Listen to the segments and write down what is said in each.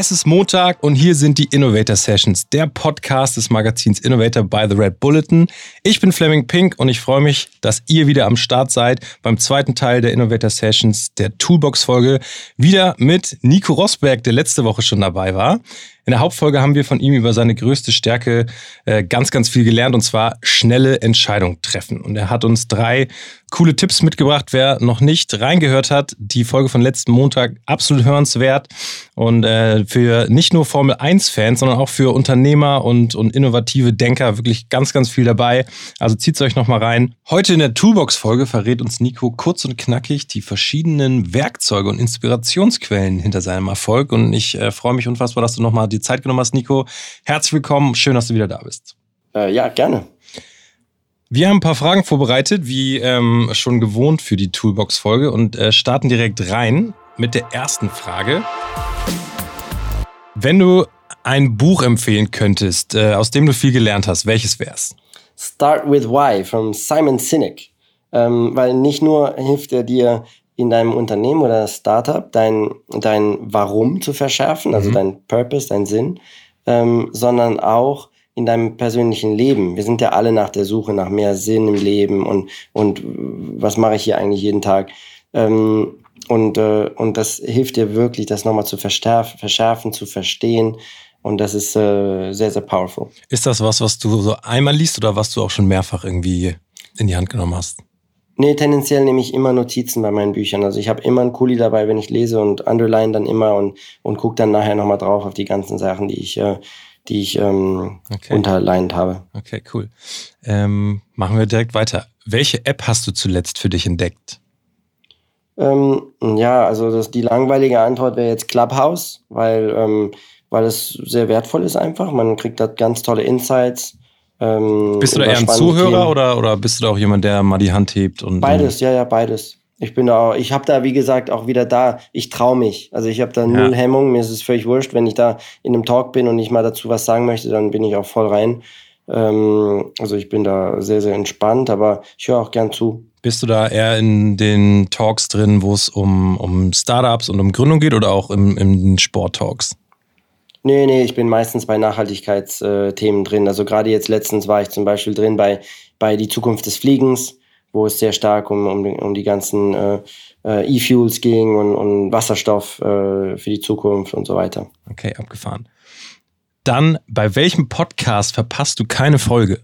Es ist Montag und hier sind die Innovator Sessions, der Podcast des Magazins Innovator by the Red Bulletin. Ich bin Fleming Pink und ich freue mich, dass ihr wieder am Start seid beim zweiten Teil der Innovator Sessions, der Toolbox-Folge, wieder mit Nico Rosberg, der letzte Woche schon dabei war. In der Hauptfolge haben wir von ihm über seine größte Stärke äh, ganz, ganz viel gelernt und zwar schnelle Entscheidungen treffen. Und er hat uns drei coole Tipps mitgebracht. Wer noch nicht reingehört hat, die Folge von letzten Montag absolut hörenswert und äh, für nicht nur Formel 1-Fans, sondern auch für Unternehmer und, und innovative Denker wirklich ganz, ganz viel dabei. Also zieht es euch nochmal rein. Heute in der Toolbox-Folge verrät uns Nico kurz und knackig die verschiedenen Werkzeuge und Inspirationsquellen hinter seinem Erfolg. Und ich äh, freue mich unfassbar, dass du nochmal die Zeit genommen hast, Nico. Herzlich willkommen. Schön, dass du wieder da bist. Äh, ja, gerne. Wir haben ein paar Fragen vorbereitet, wie ähm, schon gewohnt für die Toolbox-Folge und äh, starten direkt rein mit der ersten Frage. Wenn du ein Buch empfehlen könntest, äh, aus dem du viel gelernt hast, welches wär's? Start with Why von Simon Sinek. Ähm, weil nicht nur hilft er dir in deinem Unternehmen oder Startup dein, dein Warum zu verschärfen, also mhm. dein Purpose, dein Sinn, ähm, sondern auch in deinem persönlichen Leben. Wir sind ja alle nach der Suche nach mehr Sinn im Leben und, und was mache ich hier eigentlich jeden Tag? Ähm, und, äh, und das hilft dir wirklich, das nochmal zu verschärfen, zu verstehen. Und das ist äh, sehr, sehr powerful. Ist das was, was du so einmal liest oder was du auch schon mehrfach irgendwie in die Hand genommen hast? Nee, tendenziell nehme ich immer Notizen bei meinen Büchern. Also ich habe immer einen Kuli dabei, wenn ich lese und underline dann immer und, und gucke dann nachher nochmal drauf auf die ganzen Sachen, die ich, äh, die ich ähm, okay. unterlined habe. Okay, cool. Ähm, machen wir direkt weiter. Welche App hast du zuletzt für dich entdeckt? Ähm, ja, also das, die langweilige Antwort wäre jetzt Clubhouse, weil, ähm, weil es sehr wertvoll ist einfach. Man kriegt da ganz tolle Insights. Ähm, bist du da eher ein Zuhörer Themen. oder, oder bist du da auch jemand, der mal die Hand hebt? Und, beides, ja, ja, beides. Ich bin da auch, ich habe da, wie gesagt, auch wieder da, ich traue mich. Also ich habe da null ja. Hemmung, mir ist es völlig wurscht, wenn ich da in einem Talk bin und ich mal dazu was sagen möchte, dann bin ich auch voll rein. Ähm, also ich bin da sehr, sehr entspannt, aber ich höre auch gern zu. Bist du da eher in den Talks drin, wo es um, um Startups und um Gründung geht oder auch im, im Sport-Talks? Nee, nee, ich bin meistens bei Nachhaltigkeitsthemen drin. Also gerade jetzt letztens war ich zum Beispiel drin bei, bei die Zukunft des Fliegens wo es sehr stark um, um, um die ganzen äh, äh, E-Fuels ging und, und Wasserstoff äh, für die Zukunft und so weiter. Okay, abgefahren. Dann, bei welchem Podcast verpasst du keine Folge?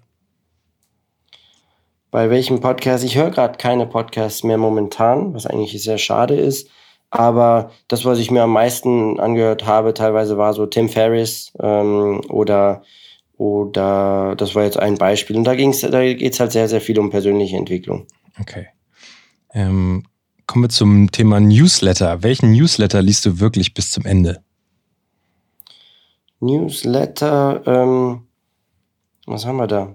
Bei welchem Podcast? Ich höre gerade keine Podcasts mehr momentan, was eigentlich sehr schade ist. Aber das, was ich mir am meisten angehört habe, teilweise war so Tim Ferriss ähm, oder oder das war jetzt ein Beispiel. Und da, ging's, da geht es halt sehr, sehr viel um persönliche Entwicklung. Okay. Ähm, kommen wir zum Thema Newsletter. Welchen Newsletter liest du wirklich bis zum Ende? Newsletter, ähm, was haben wir da?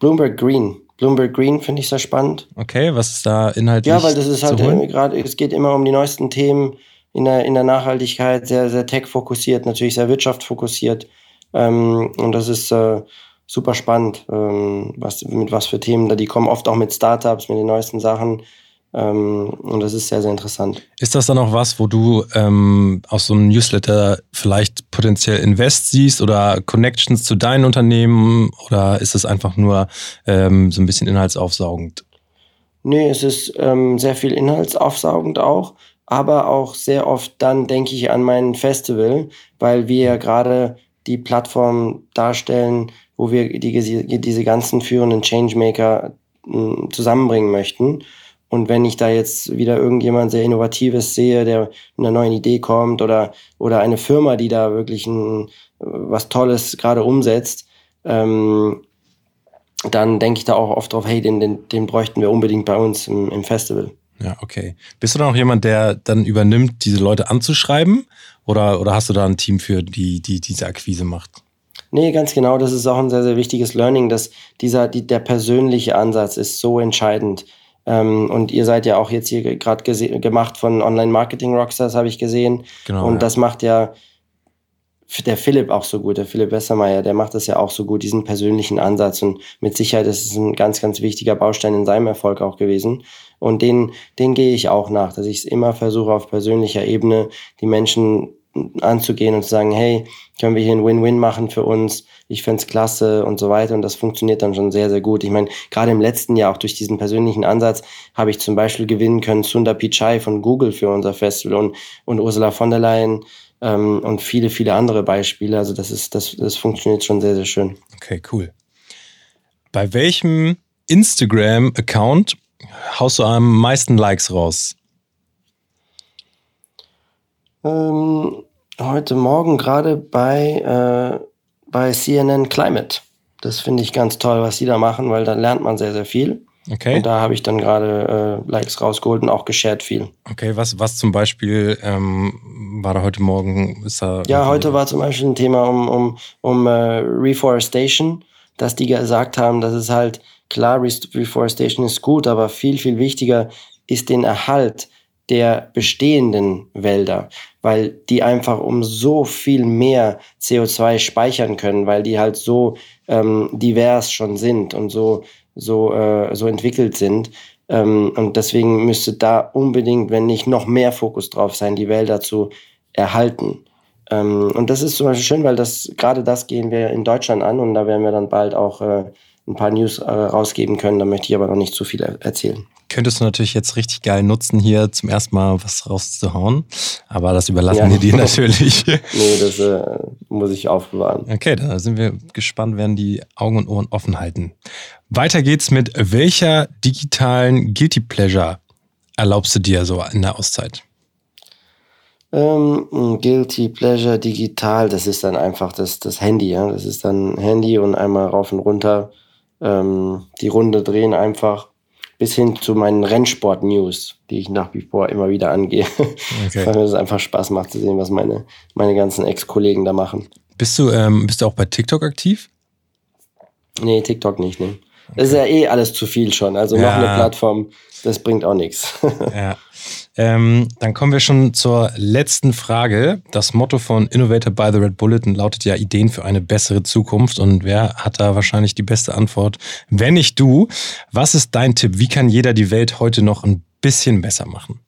Bloomberg Green. Bloomberg Green finde ich sehr spannend. Okay, was ist da inhaltlich? Ja, weil das ist halt gerade, es geht immer um die neuesten Themen in der, in der Nachhaltigkeit, sehr, sehr tech-fokussiert, natürlich sehr wirtschaftsfokussiert. Ähm, und das ist äh, super spannend, ähm, was, mit was für Themen da. Die kommen oft auch mit Startups, mit den neuesten Sachen. Ähm, und das ist sehr, sehr interessant. Ist das dann auch was, wo du ähm, aus so einem Newsletter vielleicht potenziell Invest siehst oder Connections zu deinen Unternehmen oder ist es einfach nur ähm, so ein bisschen inhaltsaufsaugend? Nee, es ist ähm, sehr viel inhaltsaufsaugend auch, aber auch sehr oft dann denke ich an mein Festival, weil wir ja gerade die Plattform darstellen, wo wir die, diese ganzen führenden Changemaker hm, zusammenbringen möchten. Und wenn ich da jetzt wieder irgendjemand sehr Innovatives sehe, der mit einer neuen Idee kommt oder, oder eine Firma, die da wirklich ein, was Tolles gerade umsetzt, ähm, dann denke ich da auch oft drauf, hey, den, den, den bräuchten wir unbedingt bei uns im, im Festival. Ja, okay. Bist du dann auch jemand, der dann übernimmt, diese Leute anzuschreiben? Oder, oder hast du da ein Team für, die, die diese Akquise macht? Nee, ganz genau. Das ist auch ein sehr, sehr wichtiges Learning, dass dieser, die, der persönliche Ansatz ist so entscheidend. Ähm, und ihr seid ja auch jetzt hier gerade gemacht von Online Marketing Rockstars, habe ich gesehen. Genau. Und ja. das macht ja der Philipp auch so gut, der Philipp Westermeier, der macht das ja auch so gut, diesen persönlichen Ansatz. Und mit Sicherheit ist es ein ganz, ganz wichtiger Baustein in seinem Erfolg auch gewesen. Und den, den gehe ich auch nach, dass ich es immer versuche, auf persönlicher Ebene die Menschen anzugehen und zu sagen, hey, können wir hier ein Win-Win machen für uns? Ich fände klasse und so weiter. Und das funktioniert dann schon sehr, sehr gut. Ich meine, gerade im letzten Jahr, auch durch diesen persönlichen Ansatz, habe ich zum Beispiel gewinnen können Sundar Pichai von Google für unser Festival und, und Ursula von der Leyen ähm, und viele, viele andere Beispiele. Also das ist, das, das funktioniert schon sehr, sehr schön. Okay, cool. Bei welchem Instagram-Account haust du am meisten Likes raus? Ähm, heute Morgen gerade bei, äh, bei CNN Climate. Das finde ich ganz toll, was die da machen, weil da lernt man sehr, sehr viel. Okay. Und da habe ich dann gerade äh, Likes rausgeholt und auch geshared viel. Okay, was, was zum Beispiel ähm, war da heute Morgen? Ist da ja, heute war zum Beispiel ein Thema um, um, um äh, Reforestation, dass die gesagt haben, dass es halt klar, Reforestation ist gut, aber viel, viel wichtiger ist den Erhalt der bestehenden Wälder, weil die einfach um so viel mehr CO2 speichern können, weil die halt so ähm, divers schon sind und so so, äh, so entwickelt sind. Ähm, und deswegen müsste da unbedingt, wenn nicht noch mehr Fokus drauf sein, die Wälder zu erhalten. Ähm, und das ist zum Beispiel schön, weil das gerade das gehen wir in Deutschland an und da werden wir dann bald auch äh, ein paar News äh, rausgeben können. Da möchte ich aber noch nicht zu viel erzählen könntest du natürlich jetzt richtig geil nutzen, hier zum ersten Mal was rauszuhauen. Aber das überlassen ja. wir dir natürlich. nee, das äh, muss ich aufbewahren. Okay, da sind wir gespannt, werden die Augen und Ohren offen halten. Weiter geht's mit welcher digitalen Guilty Pleasure erlaubst du dir so in der Auszeit? Ähm, Guilty Pleasure digital, das ist dann einfach das, das Handy, ja. Das ist dann Handy und einmal rauf und runter ähm, die Runde drehen einfach bis hin zu meinen Rennsport-News, die ich nach wie vor immer wieder angehe. Okay. Weil mir das einfach Spaß macht zu sehen, was meine, meine ganzen Ex-Kollegen da machen. Bist du, ähm, bist du auch bei TikTok aktiv? Nee, TikTok nicht, ne. Okay. Das ist ja eh alles zu viel schon. Also ja. noch eine Plattform, das bringt auch nichts. Ja. Ähm, dann kommen wir schon zur letzten Frage. Das Motto von Innovator by the Red Bulletin lautet ja Ideen für eine bessere Zukunft. Und wer hat da wahrscheinlich die beste Antwort? Wenn nicht du. Was ist dein Tipp? Wie kann jeder die Welt heute noch ein bisschen besser machen?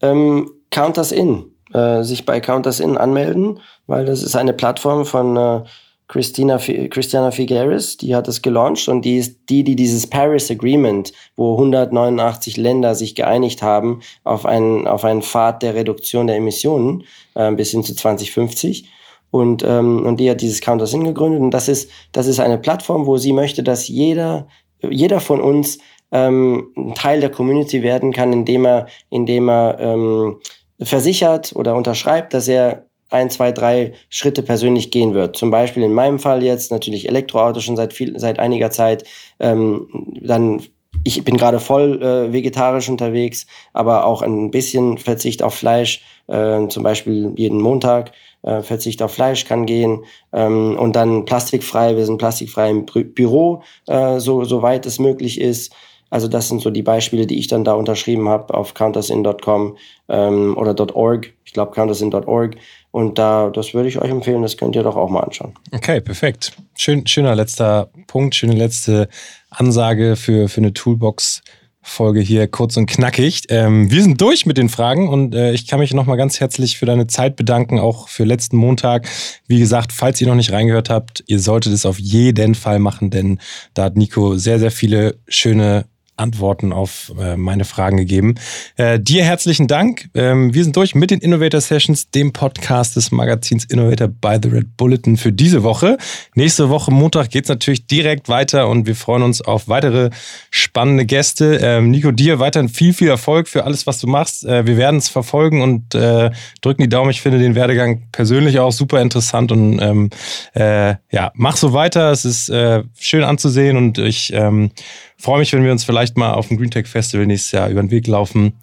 Ähm, Counters In. Äh, sich bei Counters In anmelden, weil das ist eine Plattform von äh, Christina, Christiana Figueres, die hat es gelauncht und die ist die, die dieses Paris Agreement, wo 189 Länder sich geeinigt haben auf einen, auf einen Pfad der Reduktion der Emissionen äh, bis hin zu 2050. Und, ähm, und die hat dieses Counters gegründet und das ist, das ist eine Plattform, wo sie möchte, dass jeder, jeder von uns ähm, ein Teil der Community werden kann, indem er, indem er ähm, versichert oder unterschreibt, dass er ein, zwei, drei Schritte persönlich gehen wird. Zum Beispiel in meinem Fall jetzt natürlich Elektroauto schon seit viel, seit einiger Zeit. Ähm, dann ich bin gerade voll äh, vegetarisch unterwegs, aber auch ein bisschen Verzicht auf Fleisch, äh, zum Beispiel jeden Montag. Äh, Verzicht auf Fleisch kann gehen ähm, und dann plastikfrei. Wir sind plastikfrei im Büro, äh, so soweit es möglich ist. Also das sind so die Beispiele, die ich dann da unterschrieben habe auf countersin.com ähm, oder .org. Ich glaube countersin.org. Und da, das würde ich euch empfehlen, das könnt ihr doch auch mal anschauen. Okay, perfekt. Schön, schöner letzter Punkt, schöne letzte Ansage für, für eine Toolbox. Folge hier kurz und knackig. Ähm, wir sind durch mit den Fragen und äh, ich kann mich nochmal ganz herzlich für deine Zeit bedanken, auch für letzten Montag. Wie gesagt, falls ihr noch nicht reingehört habt, ihr solltet es auf jeden Fall machen, denn da hat Nico sehr, sehr viele schöne Antworten auf äh, meine Fragen gegeben. Äh, dir herzlichen Dank. Ähm, wir sind durch mit den Innovator Sessions, dem Podcast des Magazins Innovator by the Red Bulletin für diese Woche. Nächste Woche Montag geht's natürlich direkt weiter und wir freuen uns auf weitere spannende Gäste. Ähm, Nico, dir weiterhin viel, viel Erfolg für alles, was du machst. Äh, wir werden es verfolgen und äh, drücken die Daumen. Ich finde den Werdegang persönlich auch super interessant und ähm, äh, ja, mach so weiter. Es ist äh, schön anzusehen und ich ähm, freue mich, wenn wir uns vielleicht mal auf dem Green Tech Festival nächstes Jahr über den Weg laufen.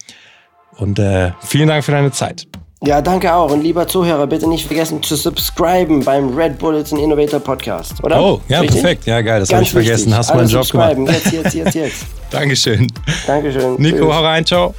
Und äh, vielen Dank für deine Zeit. Ja, danke auch. Und lieber Zuhörer, bitte nicht vergessen zu subscriben beim Red Bullets Innovator Podcast, oder? Oh, ja, Richtig? perfekt. Ja, geil, das habe ich vergessen. Hast du meinen Job gemacht. Jetzt, jetzt, jetzt, jetzt. Dankeschön. Dankeschön. Nico, Tschüss. hau rein, ciao.